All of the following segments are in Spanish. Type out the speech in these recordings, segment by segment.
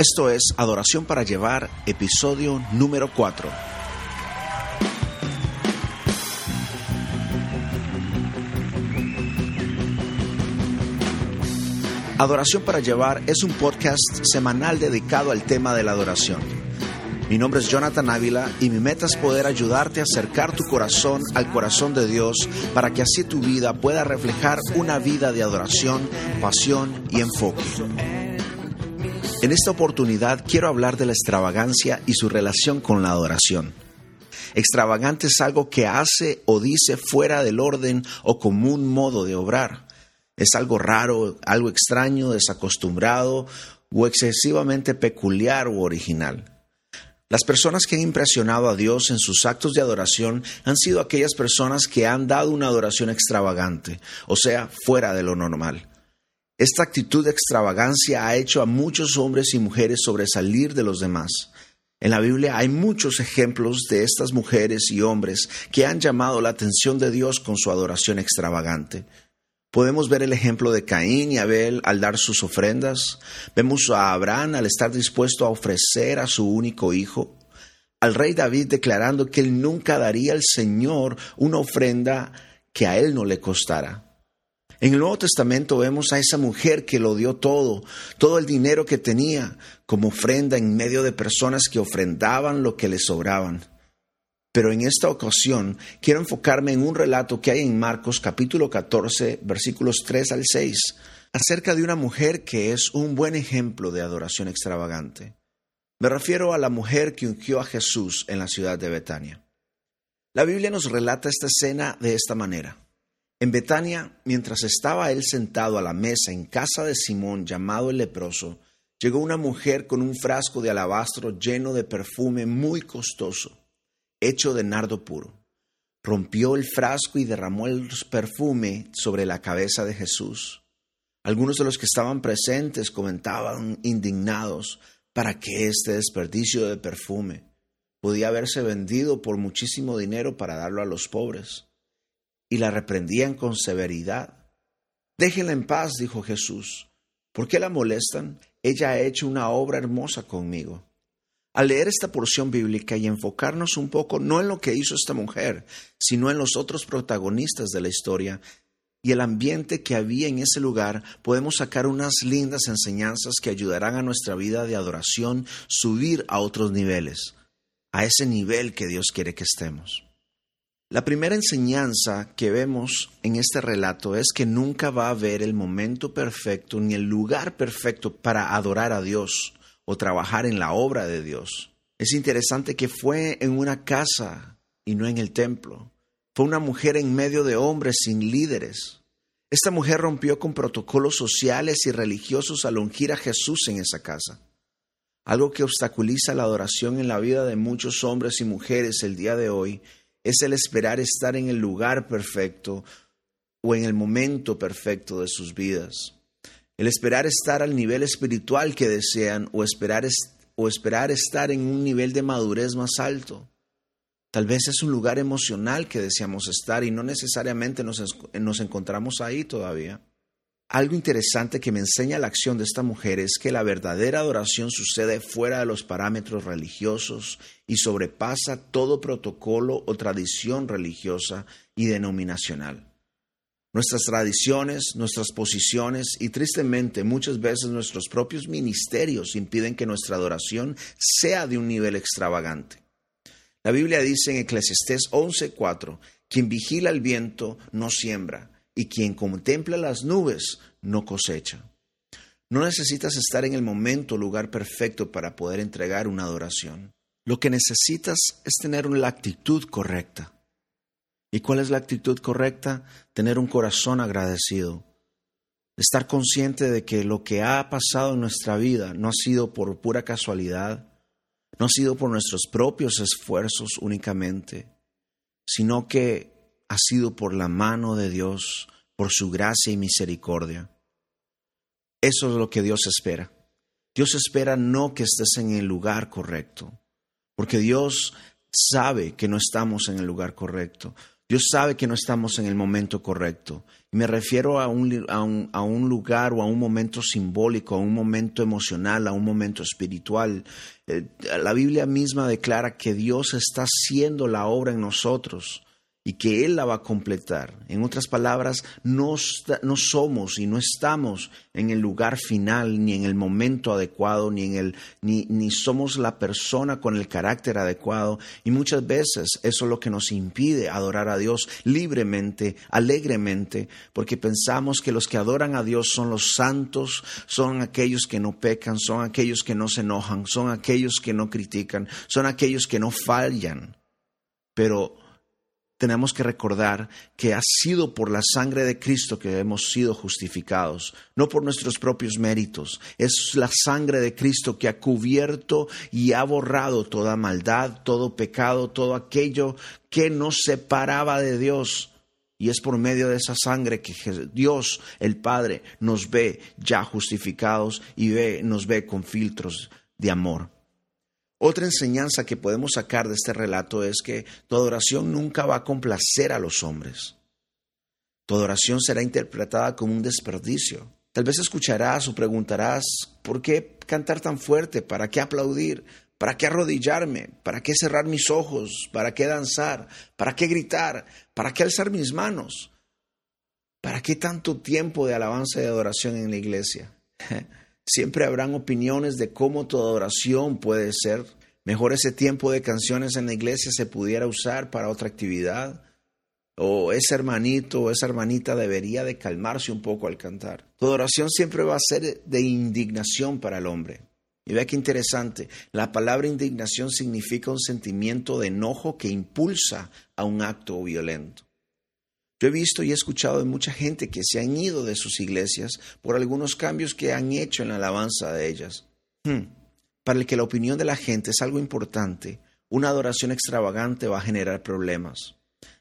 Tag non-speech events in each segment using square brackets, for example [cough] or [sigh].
Esto es Adoración para Llevar, episodio número 4. Adoración para Llevar es un podcast semanal dedicado al tema de la adoración. Mi nombre es Jonathan Ávila y mi meta es poder ayudarte a acercar tu corazón al corazón de Dios para que así tu vida pueda reflejar una vida de adoración, pasión y enfoque. En esta oportunidad quiero hablar de la extravagancia y su relación con la adoración. Extravagante es algo que hace o dice fuera del orden o común modo de obrar. Es algo raro, algo extraño, desacostumbrado o excesivamente peculiar u original. Las personas que han impresionado a Dios en sus actos de adoración han sido aquellas personas que han dado una adoración extravagante, o sea, fuera de lo normal. Esta actitud de extravagancia ha hecho a muchos hombres y mujeres sobresalir de los demás. En la Biblia hay muchos ejemplos de estas mujeres y hombres que han llamado la atención de Dios con su adoración extravagante. Podemos ver el ejemplo de Caín y Abel al dar sus ofrendas. Vemos a Abraham al estar dispuesto a ofrecer a su único hijo. Al rey David declarando que él nunca daría al Señor una ofrenda que a él no le costara. En el Nuevo Testamento vemos a esa mujer que lo dio todo, todo el dinero que tenía, como ofrenda en medio de personas que ofrendaban lo que le sobraban. Pero en esta ocasión quiero enfocarme en un relato que hay en Marcos capítulo 14 versículos 3 al 6, acerca de una mujer que es un buen ejemplo de adoración extravagante. Me refiero a la mujer que ungió a Jesús en la ciudad de Betania. La Biblia nos relata esta escena de esta manera. En Betania, mientras estaba él sentado a la mesa en casa de Simón llamado el leproso, llegó una mujer con un frasco de alabastro lleno de perfume muy costoso, hecho de nardo puro. Rompió el frasco y derramó el perfume sobre la cabeza de Jesús. Algunos de los que estaban presentes comentaban indignados, ¿para qué este desperdicio de perfume? Podía haberse vendido por muchísimo dinero para darlo a los pobres y la reprendían con severidad. Déjenla en paz, dijo Jesús. ¿Por qué la molestan? Ella ha hecho una obra hermosa conmigo. Al leer esta porción bíblica y enfocarnos un poco no en lo que hizo esta mujer, sino en los otros protagonistas de la historia y el ambiente que había en ese lugar, podemos sacar unas lindas enseñanzas que ayudarán a nuestra vida de adoración subir a otros niveles, a ese nivel que Dios quiere que estemos. La primera enseñanza que vemos en este relato es que nunca va a haber el momento perfecto ni el lugar perfecto para adorar a Dios o trabajar en la obra de Dios. Es interesante que fue en una casa y no en el templo. Fue una mujer en medio de hombres sin líderes. Esta mujer rompió con protocolos sociales y religiosos al ungir a Jesús en esa casa. Algo que obstaculiza la adoración en la vida de muchos hombres y mujeres el día de hoy es el esperar estar en el lugar perfecto o en el momento perfecto de sus vidas. El esperar estar al nivel espiritual que desean o esperar, o esperar estar en un nivel de madurez más alto. Tal vez es un lugar emocional que deseamos estar y no necesariamente nos, nos encontramos ahí todavía. Algo interesante que me enseña la acción de esta mujer es que la verdadera adoración sucede fuera de los parámetros religiosos y sobrepasa todo protocolo o tradición religiosa y denominacional. Nuestras tradiciones, nuestras posiciones y tristemente muchas veces nuestros propios ministerios impiden que nuestra adoración sea de un nivel extravagante. La Biblia dice en Eclesiastés 11:4, quien vigila el viento no siembra y quien contempla las nubes no cosecha. No necesitas estar en el momento o lugar perfecto para poder entregar una adoración. Lo que necesitas es tener la actitud correcta. ¿Y cuál es la actitud correcta? Tener un corazón agradecido. Estar consciente de que lo que ha pasado en nuestra vida no ha sido por pura casualidad, no ha sido por nuestros propios esfuerzos únicamente, sino que ha sido por la mano de Dios, por su gracia y misericordia. Eso es lo que Dios espera. Dios espera no que estés en el lugar correcto, porque Dios sabe que no estamos en el lugar correcto. Dios sabe que no estamos en el momento correcto. Me refiero a un, lugar o a un momento simbólico, a un momento emocional, a un momento espiritual. Eh, la Biblia misma declara que Dios está haciendo la obra en nosotros y que Él la va a completar. En otras palabras, no, no, somos y no estamos en el lugar final, ni en el momento adecuado, ni, en el, ni, ni somos la persona con el carácter adecuado. Y muchas veces eso es lo que nos impide adorar a Dios libremente, alegremente, porque pensamos que los que adoran a Dios son los santos, son aquellos que no pecan, son aquellos que no se enojan, son aquellos que no critican, son aquellos que no fallan. Pero tenemos que recordar que ha sido por la sangre de Cristo que hemos sido justificados, no por nuestros propios méritos. Es la sangre de Cristo que ha cubierto y ha borrado toda maldad, todo pecado, todo aquello que nos separaba de Dios. Y es por medio de esa sangre que Dios, el Padre, nos ve ya justificados y ve, nos ve con filtros de amor. Otra enseñanza que podemos sacar de este relato es que tu adoración nunca va a complacer a los hombres. Tu adoración será interpretada como un desperdicio. Tal vez escucharás o preguntarás, ¿por qué cantar tan fuerte? ¿Para qué aplaudir? ¿Para qué arrodillarme? ¿Para qué cerrar mis ojos? ¿Para qué danzar? ¿Para qué gritar? ¿Para qué alzar mis manos? ¿Para qué tanto tiempo de alabanza y adoración en la iglesia? [laughs] Siempre habrán opiniones de cómo tu adoración puede ser. Mejor ese tiempo de canciones en la iglesia se pudiera usar para otra actividad. O ese hermanito o esa hermanita debería de calmarse un poco al cantar. Tu adoración siempre va a ser de indignación para el hombre. Y vea qué interesante, la palabra indignación significa un sentimiento de enojo que impulsa a un acto violento. Yo he visto y he escuchado de mucha gente que se han ido de sus iglesias por algunos cambios que han hecho en la alabanza de ellas. Hmm. Para el que la opinión de la gente es algo importante, una adoración extravagante va a generar problemas,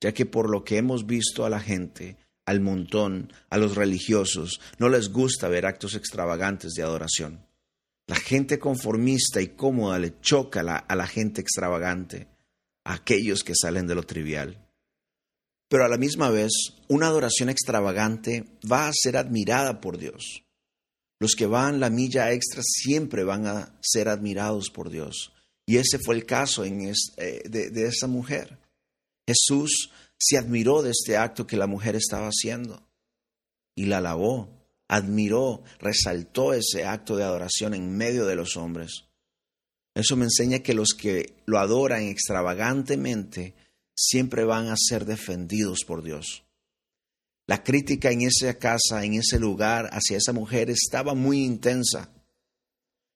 ya que por lo que hemos visto a la gente, al montón, a los religiosos, no les gusta ver actos extravagantes de adoración. La gente conformista y cómoda le choca a la gente extravagante, a aquellos que salen de lo trivial pero a la misma vez una adoración extravagante va a ser admirada por Dios. Los que van la milla extra siempre van a ser admirados por Dios. Y ese fue el caso eh, de, de esa mujer. Jesús se admiró de este acto que la mujer estaba haciendo y la alabó, admiró, resaltó ese acto de adoración en medio de los hombres. Eso me enseña que los que lo adoran extravagantemente siempre van a ser defendidos por Dios. La crítica en esa casa, en ese lugar, hacia esa mujer estaba muy intensa.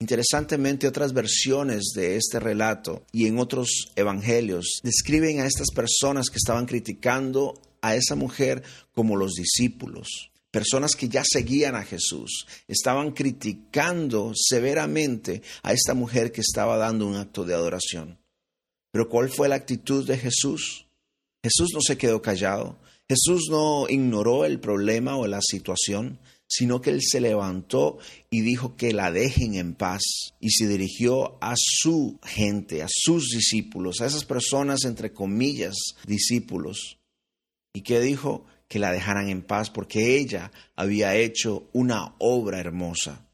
Interesantemente, otras versiones de este relato y en otros evangelios describen a estas personas que estaban criticando a esa mujer como los discípulos, personas que ya seguían a Jesús, estaban criticando severamente a esta mujer que estaba dando un acto de adoración. Pero ¿cuál fue la actitud de Jesús? Jesús no se quedó callado. Jesús no ignoró el problema o la situación, sino que él se levantó y dijo que la dejen en paz y se dirigió a su gente, a sus discípulos, a esas personas entre comillas discípulos. ¿Y que dijo? Que la dejaran en paz porque ella había hecho una obra hermosa.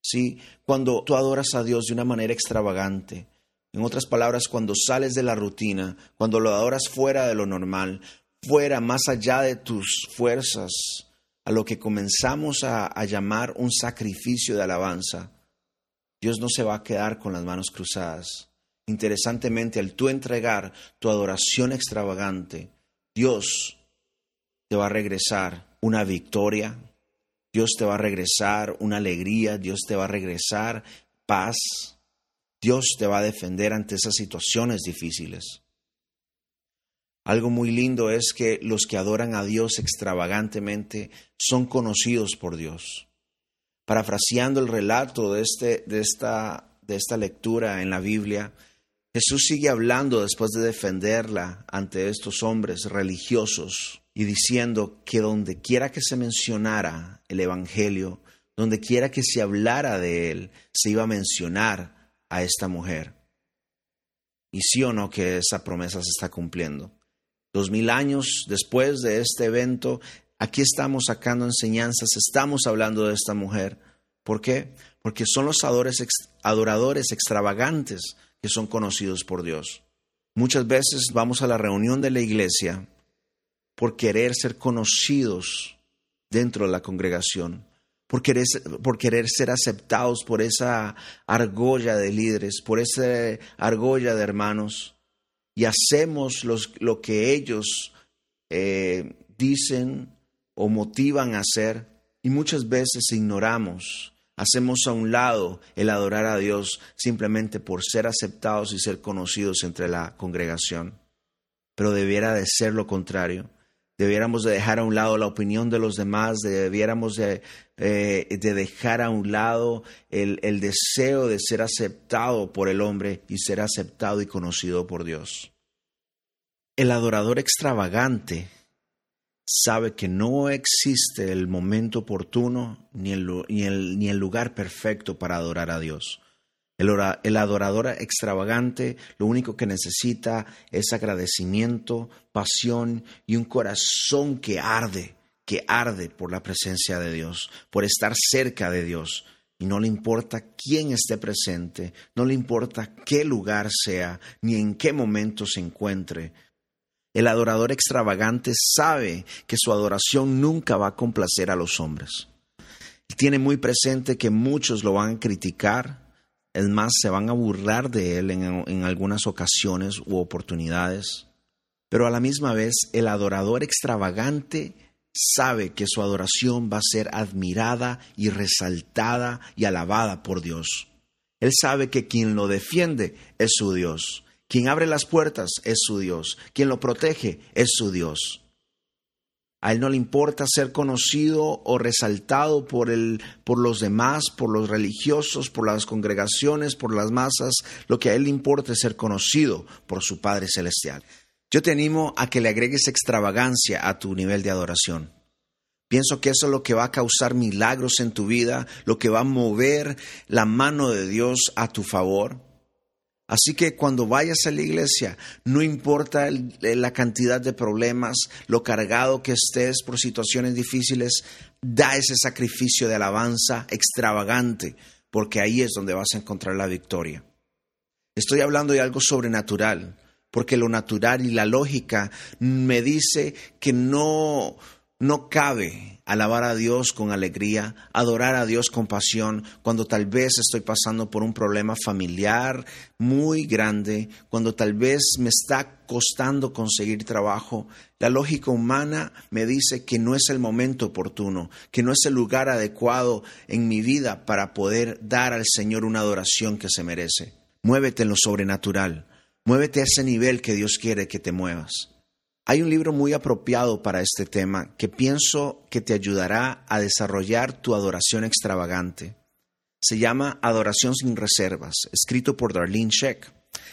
Sí, cuando tú adoras a Dios de una manera extravagante, en otras palabras, cuando sales de la rutina, cuando lo adoras fuera de lo normal, fuera, más allá de tus fuerzas, a lo que comenzamos a, llamar un sacrificio de alabanza, Dios no se va a quedar con las manos cruzadas. Interesantemente, al tú entregar tu adoración extravagante, Dios te va a regresar una victoria, Dios te va a regresar una alegría, Dios te va a regresar paz, Dios te va a defender ante esas situaciones difíciles. Algo muy lindo es que los que adoran a Dios extravagantemente son conocidos por Dios. Parafraseando el relato de, este, de, esta, de esta lectura en la Biblia, Jesús sigue hablando después de defenderla ante estos hombres religiosos y diciendo que donde quiera que se mencionara el Evangelio, donde quiera que se hablara de él, se iba a mencionar a esta mujer. Y sí o no que esa promesa se está cumpliendo. Dos mil años después de este evento, aquí estamos sacando enseñanzas, estamos hablando de esta mujer. ¿Por qué? Porque son los adoradores extravagantes que son conocidos por Dios. Muchas veces vamos a la reunión de la iglesia por querer ser conocidos dentro de la congregación, por querer, por querer ser aceptados por esa argolla de líderes, por esa argolla de hermanos, y hacemos lo que ellos eh, dicen o motivan a hacer, y muchas veces ignoramos, hacemos a un lado el adorar a Dios simplemente por ser aceptados y ser conocidos entre la congregación. Pero debiera de ser lo contrario debiéramos de dejar a un lado la opinión de los demás, debiéramos de, eh, de dejar a un lado el, deseo de ser aceptado por el hombre y ser aceptado y conocido por Dios. El adorador extravagante sabe que no existe el momento oportuno ni el lugar perfecto para adorar a Dios. El, adorador extravagante lo único que necesita es agradecimiento, pasión y un corazón que arde, que arde por la presencia de Dios, por estar cerca de Dios. Y no le importa quién esté presente, no le importa qué lugar sea, ni en qué momento se encuentre. El adorador extravagante sabe que su adoración nunca va a complacer a los hombres. Tiene muy presente que muchos lo van a criticar, es más, se van a burlar de él en, algunas ocasiones u oportunidades. Pero a la misma vez, el adorador extravagante sabe que su adoración va a ser admirada y resaltada y alabada por Dios. Él sabe que quien lo defiende es su Dios, quien abre las puertas es su Dios, quien lo protege es su Dios. A él no le importa ser conocido o resaltado por, el, por los demás, por los religiosos, por las congregaciones, por las masas. Lo que a él le importa es ser conocido por su Padre Celestial. Yo te animo a que le agregues extravagancia a tu nivel de adoración. Pienso que eso es lo que va a causar milagros en tu vida, lo que va a mover la mano de Dios a tu favor. Así que cuando vayas a la iglesia, no importa la cantidad de problemas, lo cargado que estés por situaciones difíciles, da ese sacrificio de alabanza extravagante, porque ahí es donde vas a encontrar la victoria. Estoy hablando de algo sobrenatural, porque lo natural y la lógica me dice que no, no cabe alabar a Dios con alegría, adorar a Dios con pasión, cuando tal vez estoy pasando por un problema familiar muy grande, cuando tal vez me está costando conseguir trabajo. La lógica humana me dice que no es el momento oportuno, que no es el lugar adecuado en mi vida para poder dar al Señor una adoración que se merece. Muévete en lo sobrenatural, muévete a ese nivel que Dios quiere que te muevas. Hay un libro muy apropiado para este tema que pienso que te ayudará a desarrollar tu adoración extravagante. Se llama Adoración sin Reservas, escrito por Darlene Sheck,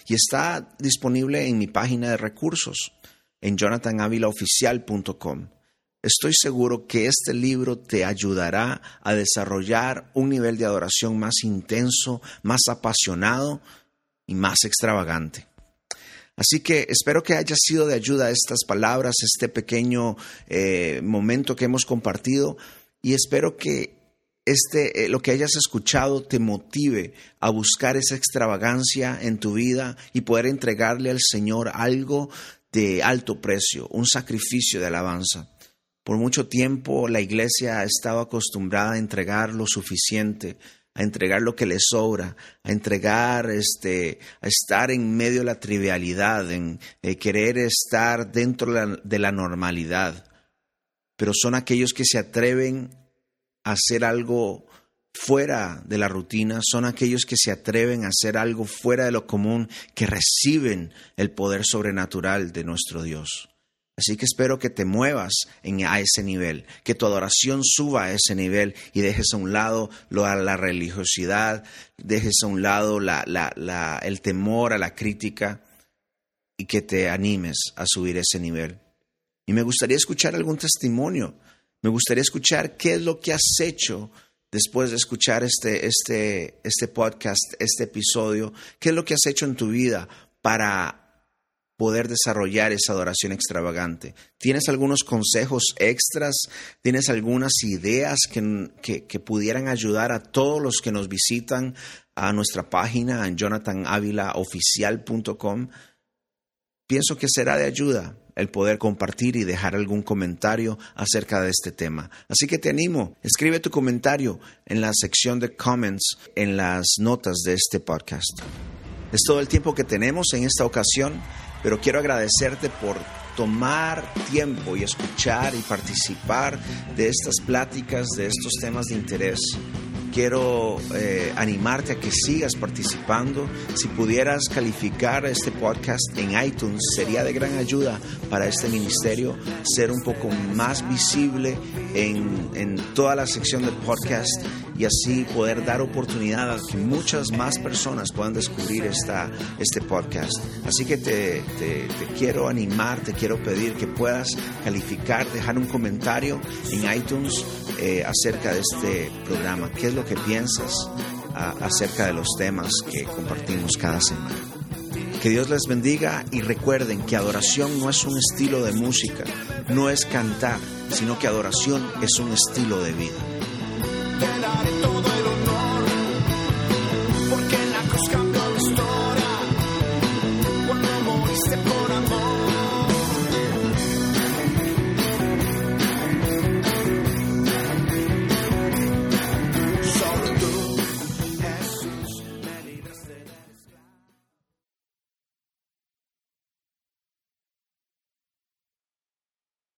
y está disponible en mi página de recursos, en jonathanavilaoficial.com. Estoy seguro que este libro te ayudará a desarrollar un nivel de adoración más intenso, más apasionado y más extravagante. Así que espero que haya sido de ayuda estas palabras, este pequeño eh, momento que hemos compartido y espero que este, eh, lo que hayas escuchado te motive a buscar esa extravagancia en tu vida y poder entregarle al Señor algo de alto precio, un sacrificio de alabanza. Por mucho tiempo la iglesia ha estado acostumbrada a entregar lo suficiente, a entregar lo que le sobra, a entregar, este, a estar en medio de la trivialidad, en eh, querer estar dentro de la, de la normalidad. Pero son aquellos que se atreven a hacer algo fuera de la rutina, son aquellos que se atreven a hacer algo fuera de lo común, que reciben el poder sobrenatural de nuestro Dios. Así que espero que te muevas a ese nivel, que tu adoración suba a ese nivel y dejes a un lado la religiosidad, dejes a un lado el temor a la crítica y que te animes a subir ese nivel. Y me gustaría escuchar algún testimonio, me gustaría escuchar qué es lo que has hecho después de escuchar este, este, este podcast, este episodio, qué es lo que has hecho en tu vida para poder desarrollar esa adoración extravagante. ¿Tienes algunos consejos extras? ¿Tienes algunas ideas que, que, pudieran ayudar a todos los que nos visitan a nuestra página en jonathanavilaoficial.com? Pienso que será de ayuda el poder compartir y dejar algún comentario acerca de este tema. Así que te animo, escribe tu comentario en la sección de comments en las notas de este podcast. Es todo el tiempo que tenemos en esta ocasión pero quiero agradecerte por tomar tiempo y escuchar y participar de estas pláticas, de estos temas de interés quiero eh, animarte a que sigas participando. Si pudieras calificar este podcast en iTunes, sería de gran ayuda para este ministerio ser un poco más visible en, en toda la sección del podcast y así poder dar oportunidad a que muchas más personas puedan descubrir esta, este podcast. Así que te quiero animar, te quiero pedir que puedas calificar, dejar un comentario en iTunes eh, acerca de este programa. ¿Qué es lo que piensas acerca de los temas que compartimos cada semana? Que Dios les bendiga y recuerden que adoración no es un estilo de música, no es cantar, sino que adoración es un estilo de vida.